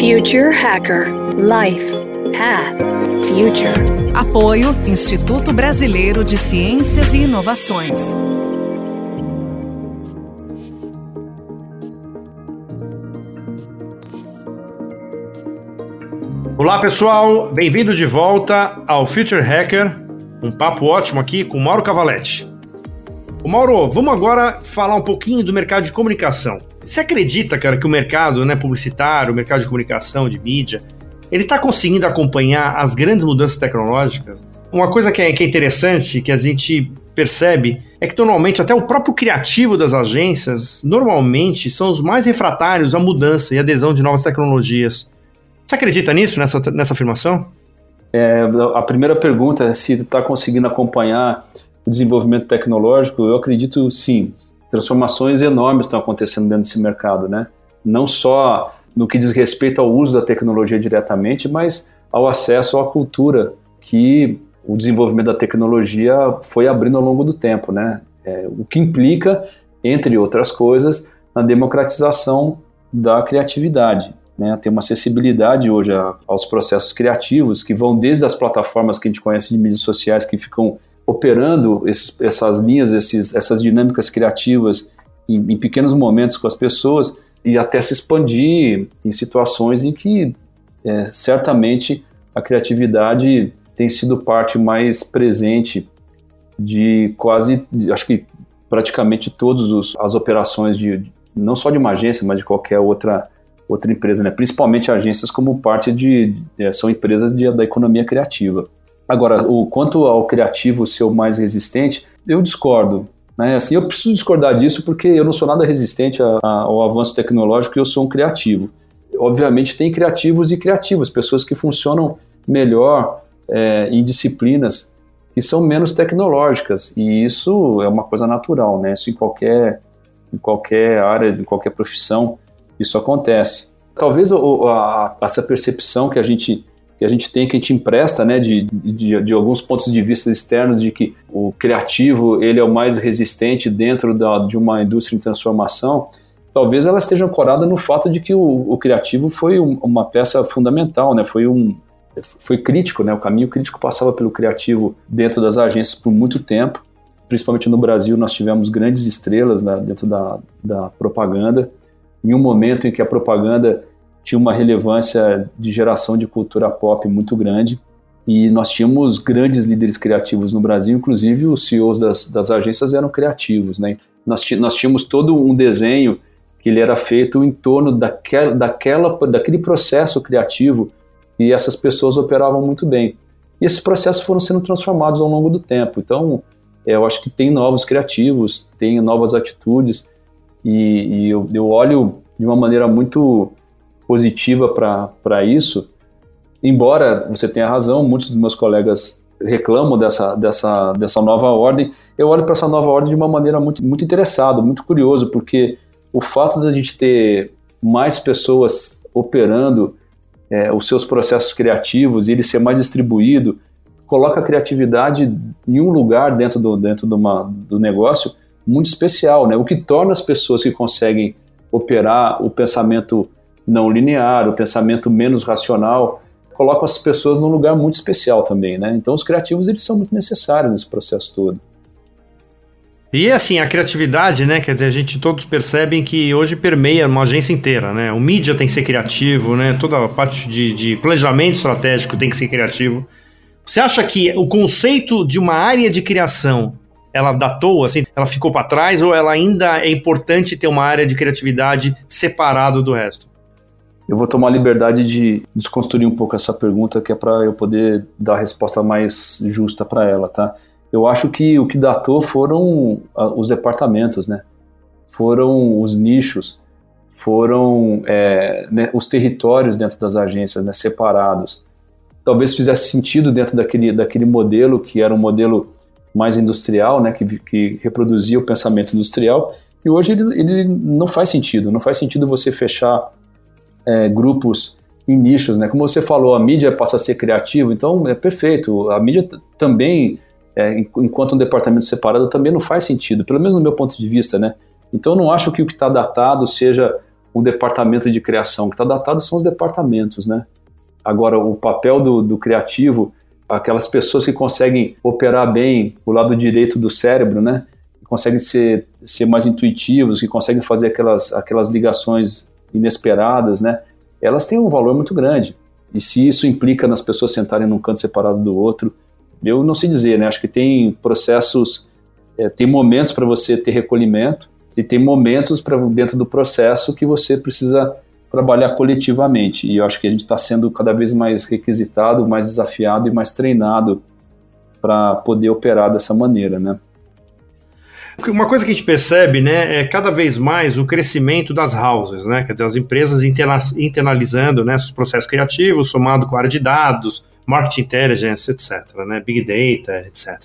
Future Hacker Life Path Future. Apoio Instituto Brasileiro de Ciências e Inovações. Olá pessoal, bem-vindo de volta ao Future Hacker, um papo ótimo aqui com Mauro Cavaletti. O Mauro, vamos agora falar um pouquinho do mercado de comunicação. Você acredita, cara, que o mercado né, publicitário, o mercado de comunicação, de mídia, ele está conseguindo acompanhar as grandes mudanças tecnológicas? Uma coisa que é, que é interessante, que a gente percebe, é que normalmente até o próprio criativo das agências, normalmente, são os mais refratários à mudança e adesão de novas tecnologias. Você acredita nisso, nessa, nessa afirmação? É, a primeira pergunta é se está conseguindo acompanhar o desenvolvimento tecnológico. Eu acredito sim. Transformações enormes estão acontecendo dentro desse mercado, né? Não só no que diz respeito ao uso da tecnologia diretamente, mas ao acesso à cultura que o desenvolvimento da tecnologia foi abrindo ao longo do tempo, né? É, o que implica, entre outras coisas, na democratização da criatividade né, ter uma acessibilidade hoje a, aos processos criativos que vão desde as plataformas que a gente conhece de mídias sociais que ficam operando esses, essas linhas, esses, essas dinâmicas criativas em, em, pequenos momentos com as pessoas e até se expandir em situações em que é, certamente a criatividade tem sido parte mais presente de quase, acho que praticamente todas as operações de não só de uma agência, mas de qualquer outra outra empresa, né? principalmente agências como parte de, é, são empresas de, da economia criativa. Agora, o quanto ao criativo ser o mais resistente, eu discordo. Né? Assim, eu preciso discordar disso porque eu não sou nada resistente a, a, ao avanço tecnológico e eu sou um criativo. Obviamente tem criativos e criativos, pessoas que funcionam melhor é, em disciplinas que são menos tecnológicas e isso é uma coisa natural, né? Isso em qualquer em qualquer área, em qualquer profissão isso acontece. Talvez a, essa percepção que a gente que a gente tem, que a gente empresta, né, de, de, de, alguns pontos de vista externos, de que o criativo ele é o mais resistente dentro da, de uma indústria em transformação, talvez ela esteja ancorada no fato de que o, o criativo foi um, uma peça fundamental, né, foi um foi crítico, né, o caminho crítico passava pelo criativo dentro das agências por muito tempo, principalmente no Brasil nós tivemos grandes estrelas né, dentro da, da propaganda, em um momento em que a propaganda tinha uma relevância de geração de cultura pop muito grande. E nós tínhamos grandes líderes criativos no Brasil, inclusive os CEOs das, das agências eram criativos. Né? Nós, nós tínhamos todo um desenho que ele era feito em torno daquela, daquela, daquele processo criativo e essas pessoas operavam muito bem. E esses processos foram sendo transformados ao longo do tempo. Então, é, eu acho que tem novos criativos, tem novas atitudes, e, e eu, eu olho de uma maneira muito positiva para isso, embora você tenha razão, muitos dos meus colegas reclamam dessa, dessa, dessa nova ordem, eu olho para essa nova ordem de uma maneira muito, muito interessado, muito curioso, porque o fato da gente ter mais pessoas operando é, os seus processos criativos e ele ser mais distribuído, coloca a criatividade em um lugar dentro do, dentro do, uma, do negócio muito especial, né? O que torna as pessoas que conseguem operar o pensamento não linear, o pensamento menos racional, coloca as pessoas num lugar muito especial também, né? Então os criativos eles são muito necessários nesse processo todo. E assim, a criatividade, né? Quer dizer, a gente todos percebem que hoje permeia uma agência inteira, né? O mídia tem que ser criativo, né? Toda a parte de, de planejamento estratégico tem que ser criativo. Você acha que o conceito de uma área de criação ela datou, assim, ela ficou para trás ou ela ainda é importante ter uma área de criatividade separado do resto? Eu vou tomar a liberdade de desconstruir um pouco essa pergunta, que é para eu poder dar a resposta mais justa para ela, tá? Eu acho que o que datou foram ah, os departamentos, né? Foram os nichos, foram é, né, os territórios dentro das agências, né, separados. Talvez fizesse sentido dentro daquele, daquele modelo que era um modelo mais industrial, né, que, que reproduzia o pensamento industrial, e hoje ele, ele não faz sentido. Não faz sentido você fechar é, grupos em nichos, né? Como você falou, a mídia passa a ser criativa, então é perfeito. A mídia também, é, enquanto um departamento separado, também não faz sentido, pelo menos no meu ponto de vista, né? Então não acho que o que está datado seja um departamento de criação. O que está datado são os departamentos, né? Agora, o papel do, do criativo, aquelas pessoas que conseguem operar bem o lado direito do cérebro, né? Que conseguem ser, ser mais intuitivos, que conseguem fazer aquelas, aquelas ligações inesperadas, né? Elas têm um valor muito grande. E se isso implica nas pessoas sentarem num canto separado do outro, eu não sei dizer, né? Acho que tem processos, é, tem momentos para você ter recolhimento e tem momentos para dentro do processo que você precisa trabalhar coletivamente. E eu acho que a gente está sendo cada vez mais requisitado, mais desafiado e mais treinado para poder operar dessa maneira, né? Uma coisa que a gente percebe, né, é cada vez mais o crescimento das houses, né, quer dizer, as empresas internalizando, né, os processos criativos, somado com a área de dados, market intelligence, etc., né, big data, etc.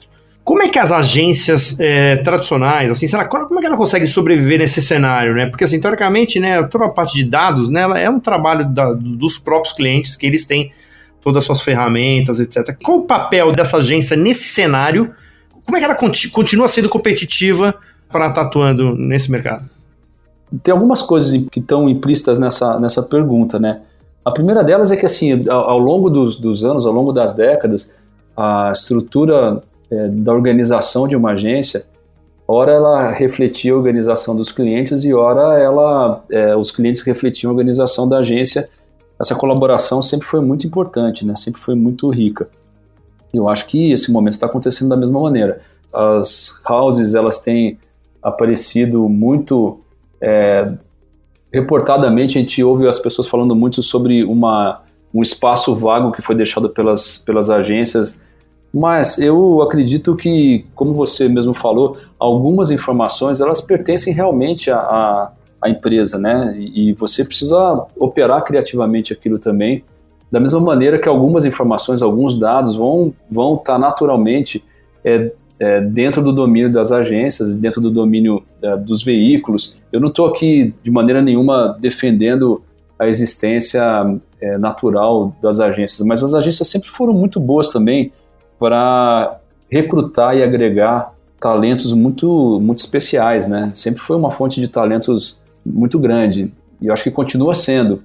Como é que as agências é, tradicionais, assim, será, como é que ela consegue sobreviver nesse cenário, né? Porque, assim, teoricamente, né, toda a parte de dados, né, ela é um trabalho da, dos próprios clientes, que eles têm todas as suas ferramentas, etc. Qual o papel dessa agência nesse cenário? Como é que ela continua sendo competitiva para estar tá atuando nesse mercado? Tem algumas coisas que estão implícitas nessa, nessa pergunta, né? A primeira delas é que, assim, ao, ao longo dos, dos anos, ao longo das décadas, a estrutura é, da organização de uma agência, ora ela refletia a organização dos clientes e ora ela, é, os clientes refletiam a organização da agência. Essa colaboração sempre foi muito importante, né? sempre foi muito rica. Eu acho que esse momento está acontecendo da mesma maneira. As houses elas têm aparecido muito é, reportadamente a gente ouve as pessoas falando muito sobre uma, um espaço vago que foi deixado pelas, pelas agências mas eu acredito que, como você mesmo falou, algumas informações elas pertencem realmente à, à empresa, né? E você precisa operar criativamente aquilo também. Da mesma maneira que algumas informações, alguns dados vão vão estar tá naturalmente é, é, dentro do domínio das agências, dentro do domínio é, dos veículos. Eu não estou aqui de maneira nenhuma defendendo a existência é, natural das agências, mas as agências sempre foram muito boas também para recrutar e agregar talentos muito, muito especiais, né? Sempre foi uma fonte de talentos muito grande e eu acho que continua sendo.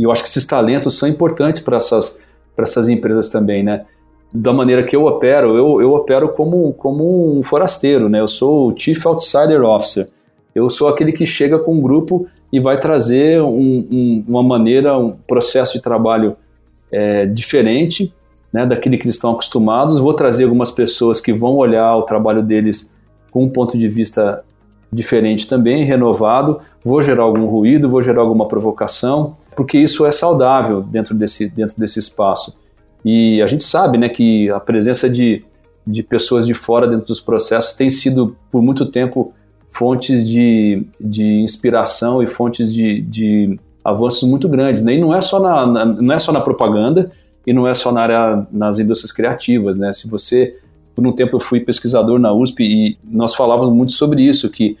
E eu acho que esses talentos são importantes para essas, essas empresas também, né? Da maneira que eu opero, eu, eu opero como, como um forasteiro, né? Eu sou o Chief Outsider Officer. Eu sou aquele que chega com um grupo e vai trazer um, um, uma maneira, um processo de trabalho é, diferente né, daquele que eles estão acostumados. Vou trazer algumas pessoas que vão olhar o trabalho deles com um ponto de vista diferente também, renovado. Vou gerar algum ruído, vou gerar alguma provocação, porque isso é saudável dentro desse, dentro desse espaço. E a gente sabe né, que a presença de, de pessoas de fora dentro dos processos tem sido, por muito tempo, fontes de, de inspiração e fontes de, de avanços muito grandes. Né? E não é só na, na, não é só na propaganda, e não é só na área, nas indústrias criativas, né? Se você, por um tempo eu fui pesquisador na USP e nós falávamos muito sobre isso, que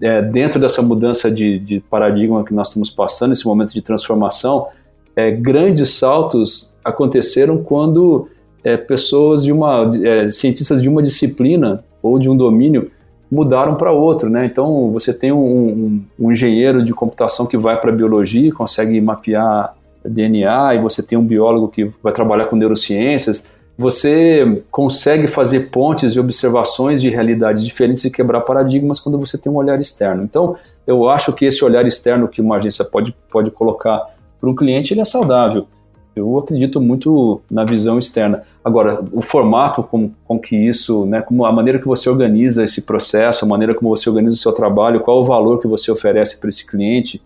é, dentro dessa mudança de, de, paradigma que nós estamos passando, esse momento de transformação, é, grandes saltos aconteceram quando é, pessoas de uma, é, cientistas de uma disciplina ou de um domínio mudaram para outro, né? Então você tem um, um, um engenheiro de computação que vai para biologia consegue mapear DNA e você tem um biólogo que vai trabalhar com neurociências, você consegue fazer pontes e observações de realidades diferentes e quebrar paradigmas quando você tem um olhar externo. Então, eu acho que esse olhar externo que uma agência pode, pode colocar para um cliente ele é saudável. Eu acredito muito na visão externa. Agora, o formato com, com que isso, né, como a maneira que você organiza esse processo, a maneira como você organiza o seu trabalho, qual o valor que você oferece para esse cliente,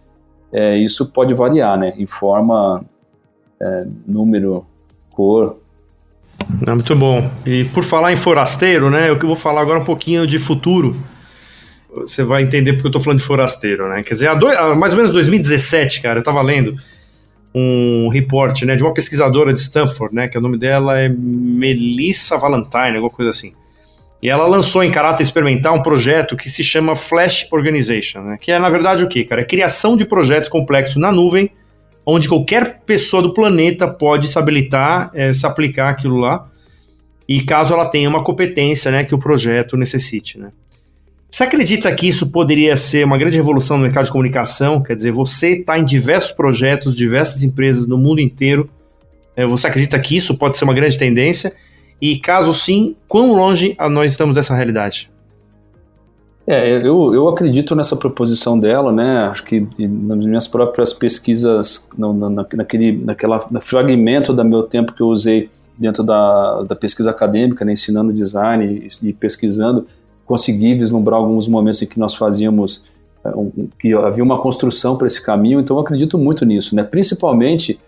é, isso pode variar, né? Em forma, é, número, cor. É muito bom. E por falar em forasteiro, né? Eu vou falar agora um pouquinho de futuro. Você vai entender porque eu estou falando de forasteiro, né? Quer dizer, há, dois, há mais ou menos 2017, cara, eu estava lendo um report, né, de uma pesquisadora de Stanford, né, que o nome dela é Melissa Valentine, alguma coisa assim. E ela lançou em caráter experimental um projeto que se chama Flash Organization, né? que é na verdade o que, cara? É criação de projetos complexos na nuvem, onde qualquer pessoa do planeta pode se habilitar, é, se aplicar aquilo lá, e caso ela tenha uma competência né, que o projeto necessite. Né? Você acredita que isso poderia ser uma grande revolução no mercado de comunicação? Quer dizer, você está em diversos projetos, diversas empresas no mundo inteiro. É, você acredita que isso pode ser uma grande tendência? E caso sim, quão longe nós estamos dessa realidade? É, eu, eu acredito nessa proposição dela, né? Acho que nas minhas próprias pesquisas, na, naquele naquela, fragmento do meu tempo que eu usei dentro da, da pesquisa acadêmica, né, ensinando design e, e pesquisando, consegui vislumbrar alguns momentos em que nós fazíamos, é, que havia uma construção para esse caminho, então eu acredito muito nisso, né? principalmente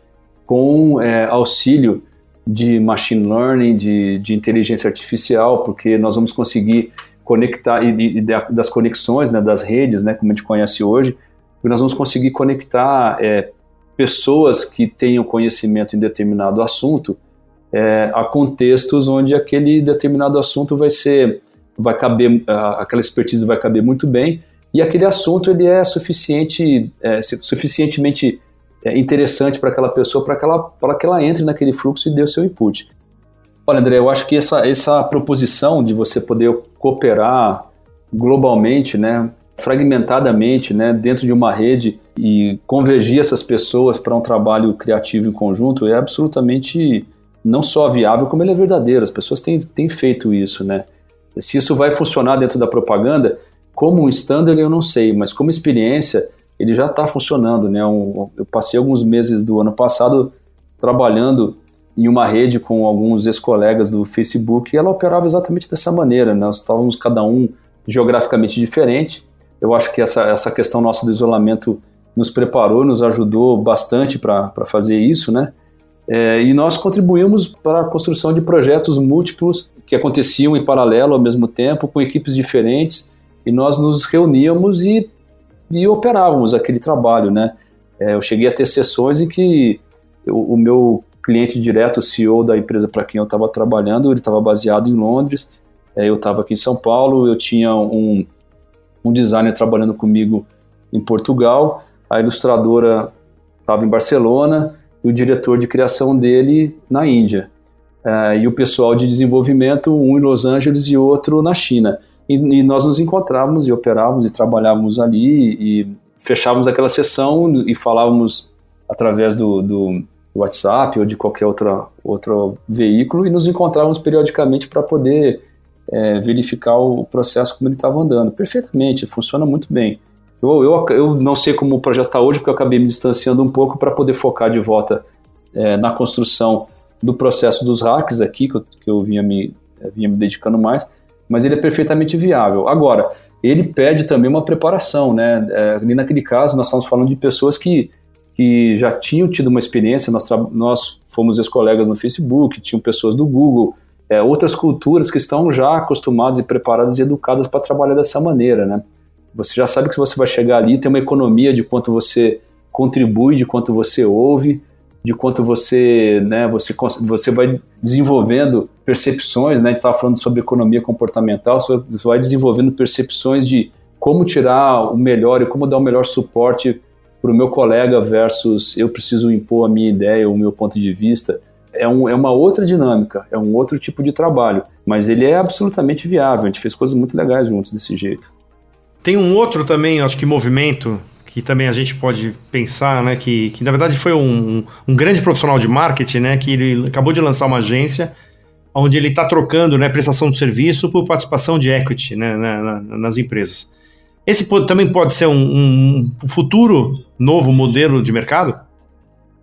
com é, auxílio de machine learning, de, de inteligência artificial, porque nós vamos conseguir conectar, e, e das conexões, né, das redes, né, como a gente conhece hoje, nós vamos conseguir conectar é, pessoas que tenham conhecimento em determinado assunto é, a contextos onde aquele determinado assunto vai ser vai caber, aquela expertise vai caber muito bem e aquele assunto ele é suficiente, é, suficientemente é, interessante para aquela pessoa para que, ela, que ela entre naquele fluxo e dê o seu input. Olha, André, eu acho que essa, essa proposição de você poder cooperar globalmente, né, fragmentadamente, né, dentro de uma rede e convergir essas pessoas para um trabalho criativo em conjunto é absolutamente não só viável, como ele é verdadeiro. As pessoas têm, têm feito isso, né? Se isso vai funcionar dentro da propaganda, como um standard eu não sei, mas como experiência ele já está funcionando. Né? Eu passei alguns meses do ano passado trabalhando em uma rede com alguns ex-colegas do Facebook e ela operava exatamente dessa maneira. Né? Nós estávamos cada um geograficamente diferente. Eu acho que essa, essa questão nossa do isolamento nos preparou, nos ajudou bastante para fazer isso, né? É, e nós contribuímos para a construção de projetos múltiplos que aconteciam em paralelo ao mesmo tempo, com equipes diferentes, e nós nos reuníamos e, e operávamos aquele trabalho, né? É, eu cheguei a ter sessões em que o meu cliente direto, o CEO da empresa para quem eu estava trabalhando, ele estava baseado em Londres, é, eu estava aqui em São Paulo, eu tinha um, um designer trabalhando comigo em Portugal, a ilustradora estava em Barcelona e o diretor de criação dele na Índia uh, e o pessoal de desenvolvimento, um em Los Angeles e outro na China. E, e nós nos encontrávamos e operávamos e trabalhávamos ali e fechávamos aquela sessão e falávamos através do, do WhatsApp ou de qualquer outra, outro veículo e nos encontrávamos periodicamente para poder é, verificar o processo como ele estava andando. Perfeitamente, funciona muito bem. Eu, eu, eu não sei como o projeto está hoje, porque eu acabei me distanciando um pouco para poder focar de volta é, na construção do processo dos hacks aqui, que eu, que eu vinha, me, vinha me dedicando mais, mas ele é perfeitamente viável. Agora, ele pede também uma preparação, né? É, ali naquele caso, nós estamos falando de pessoas que, que já tinham tido uma experiência, nós, nós fomos ex-colegas no Facebook, tinham pessoas do Google, é, outras culturas que estão já acostumadas e preparadas e educadas para trabalhar dessa maneira, né? Você já sabe que você vai chegar ali, tem uma economia de quanto você contribui, de quanto você ouve, de quanto você, né, você, você vai desenvolvendo percepções, né, a gente estava falando sobre economia comportamental, você vai desenvolvendo percepções de como tirar o melhor e como dar o melhor suporte para o meu colega versus eu preciso impor a minha ideia, o meu ponto de vista. É, um, é uma outra dinâmica, é um outro tipo de trabalho, mas ele é absolutamente viável, a gente fez coisas muito legais juntos desse jeito. Tem um outro também, acho que movimento que também a gente pode pensar, né, que, que na verdade foi um, um grande profissional de marketing, né, que ele acabou de lançar uma agência onde ele está trocando, né, prestação de serviço por participação de equity, né, na, na, nas empresas. Esse também pode ser um, um futuro novo modelo de mercado?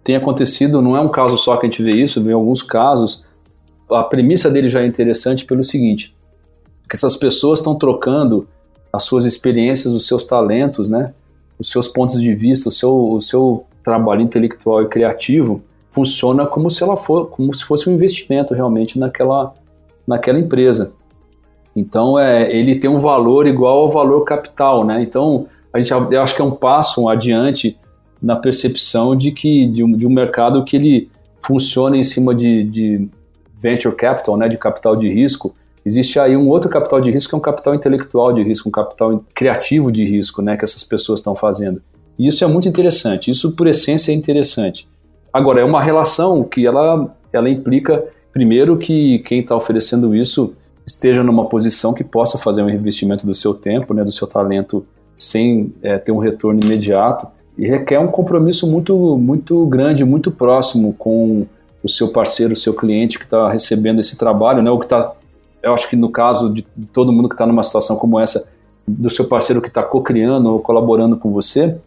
Tem acontecido, não é um caso só que a gente vê isso, vê alguns casos. A premissa dele já é interessante pelo seguinte, que essas pessoas estão trocando as suas experiências, os seus talentos, né, os seus pontos de vista, o seu, o seu trabalho intelectual e criativo funciona como se ela for, como se fosse um investimento realmente naquela, naquela empresa. Então, é, ele tem um valor igual ao valor capital, né? Então, a gente, eu acho que é um passo um adiante na percepção de que de um, de um mercado que ele funciona em cima de, de venture capital, né, de capital de risco, Existe aí um outro capital de risco que é um capital intelectual de risco, um capital criativo de risco, né, que essas pessoas estão fazendo. E isso é muito interessante. Isso por essência é interessante. Agora é uma relação que ela ela implica primeiro que quem está oferecendo isso esteja numa posição que possa fazer um investimento do seu tempo, né, do seu talento, sem é, ter um retorno imediato. E requer um compromisso muito, muito grande, muito próximo com o seu parceiro, o seu cliente que está recebendo esse trabalho, né, ou que está, eu acho que no caso de todo mundo que está numa situação como essa, do seu parceiro que está co-criando ou colaborando com você,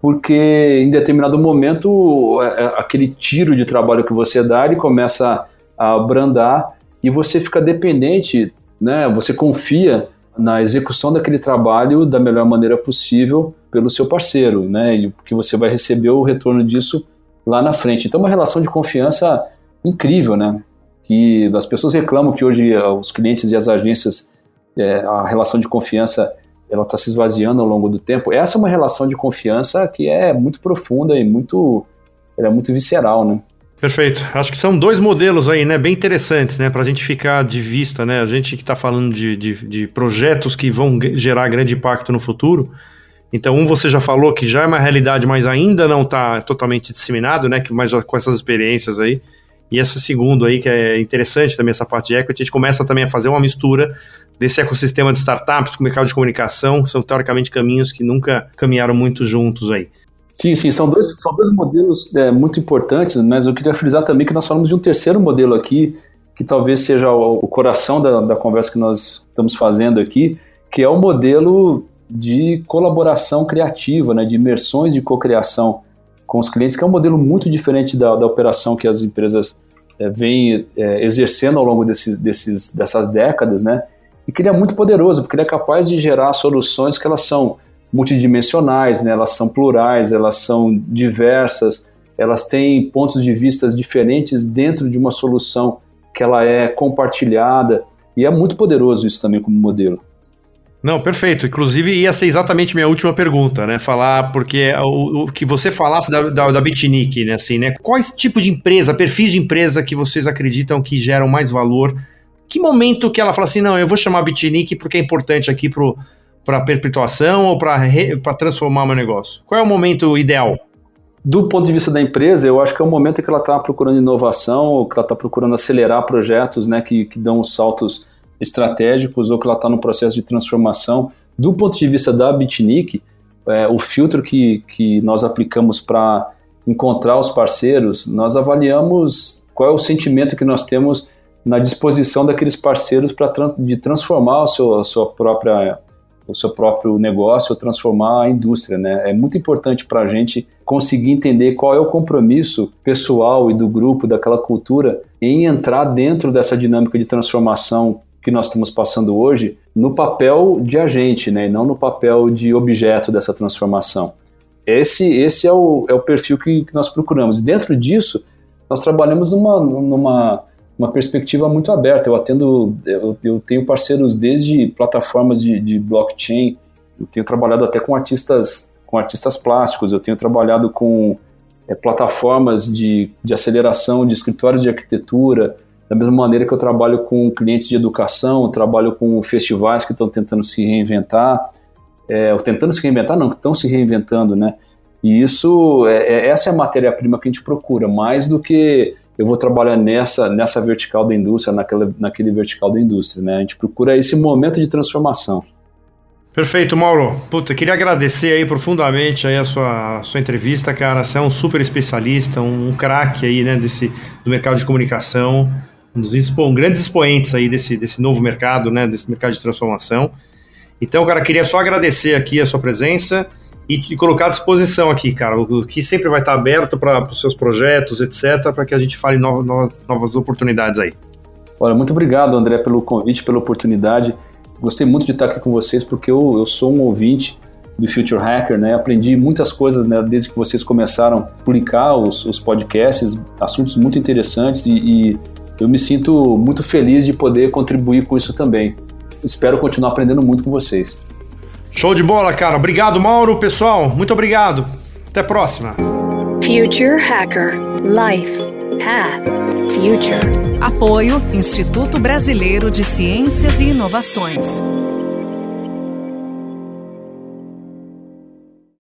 porque em determinado momento é, é, aquele tiro de trabalho que você dá ele começa a abrandar e você fica dependente, né? Você confia na execução daquele trabalho da melhor maneira possível pelo seu parceiro, né? E porque você vai receber o retorno disso lá na frente. Então, é uma relação de confiança incrível, né? Que as pessoas reclamam que hoje eh, os clientes e as agências, é, a relação de confiança ela está se esvaziando ao longo do tempo. Essa é uma relação de confiança que é muito profunda e muito, é muito visceral, né? Perfeito. Acho que são dois modelos aí, né? Bem interessantes, né? Para a gente ficar de vista, né? A gente que está falando de, de, de, projetos que vão gerar grande impacto no futuro. Então, um você já falou que já é uma realidade, mas ainda não está totalmente disseminado, né? Mais com essas experiências aí. E essa segundo aí, que é interessante também essa parte de equity, a gente começa também a fazer uma mistura desse ecossistema de startups com o mercado de comunicação, são teoricamente caminhos que nunca caminharam muito juntos aí. Sim, sim, são dois, são dois modelos é, muito importantes, mas eu queria frisar também que nós falamos de um terceiro modelo aqui, que talvez seja o, o coração da, da conversa que nós estamos fazendo aqui, que é o modelo de colaboração criativa, né, de imersões de cocriação com os clientes, que é um modelo muito diferente da, da operação que as empresas é, vêm é, exercendo ao longo desses, desses, dessas décadas, né? E que ele é muito poderoso, porque ele é capaz de gerar soluções que elas são multidimensionais, né? elas são plurais, elas são diversas, elas têm pontos de vista diferentes dentro de uma solução que ela é compartilhada e é muito poderoso isso também como modelo. Não, perfeito. Inclusive, ia ser exatamente minha última pergunta, né? Falar, porque o, o que você falasse da, da, da Bitnik, né? Assim, né? Quais tipo de empresa, perfis de empresa que vocês acreditam que geram mais valor? Que momento que ela fala assim, não, eu vou chamar a Bitnik porque é importante aqui pro, para perpetuação ou para transformar meu negócio? Qual é o momento ideal? Do ponto de vista da empresa, eu acho que é o momento em que ela está procurando inovação, ou que ela está procurando acelerar projetos né, que, que dão os saltos estratégicos, ou que ela está no processo de transformação. Do ponto de vista da Bitnik, é, o filtro que, que nós aplicamos para encontrar os parceiros, nós avaliamos qual é o sentimento que nós temos na disposição daqueles parceiros para de transformar o seu, a sua própria o seu próprio negócio ou transformar a indústria. Né? É muito importante para a gente conseguir entender qual é o compromisso pessoal e do grupo, daquela cultura, em entrar dentro dessa dinâmica de transformação que nós estamos passando hoje no papel de agente, né? e não no papel de objeto dessa transformação. Esse, esse é, o, é o perfil que, que nós procuramos. Dentro disso, nós trabalhamos numa, numa uma perspectiva muito aberta. Eu atendo, eu, eu tenho parceiros desde plataformas de, de, blockchain, eu tenho trabalhado até com artistas, com artistas plásticos, eu tenho trabalhado com é, plataformas de, de aceleração de escritórios de arquitetura, da mesma maneira que eu trabalho com clientes de educação, trabalho com festivais que estão tentando se reinventar, é, tentando se reinventar, não, que estão se reinventando, né? E isso, é essa é a matéria-prima que a gente procura, mais do que eu vou trabalhar nessa, nessa vertical da indústria, naquela, naquele vertical da indústria. Né? A gente procura esse momento de transformação. Perfeito, Mauro. Puta, queria agradecer aí profundamente aí a sua, a sua entrevista, cara. Você é um super especialista, um, um craque aí, né, desse, do mercado de comunicação, um dos expo, um grandes expoentes aí desse, desse novo mercado, né, desse mercado de transformação. Então, cara, queria só agradecer aqui a sua presença e, colocar à disposição aqui, cara, o que sempre vai estar aberto para os seus projetos, etc., para que a gente fale no, no, novas oportunidades aí. Olha, muito obrigado, André, pelo convite, pela oportunidade. Gostei muito de estar aqui com vocês, porque eu, eu sou um ouvinte do Future Hacker, né? Aprendi muitas coisas né, desde que vocês começaram a publicar os, os podcasts, assuntos muito interessantes e, e eu me sinto muito feliz de poder contribuir com isso também. Espero continuar aprendendo muito com vocês. Show de bola, cara. Obrigado, Mauro. Pessoal, muito obrigado. Até a próxima. Future Hacker Life Path Future. Apoio Instituto Brasileiro de Ciências e Inovações.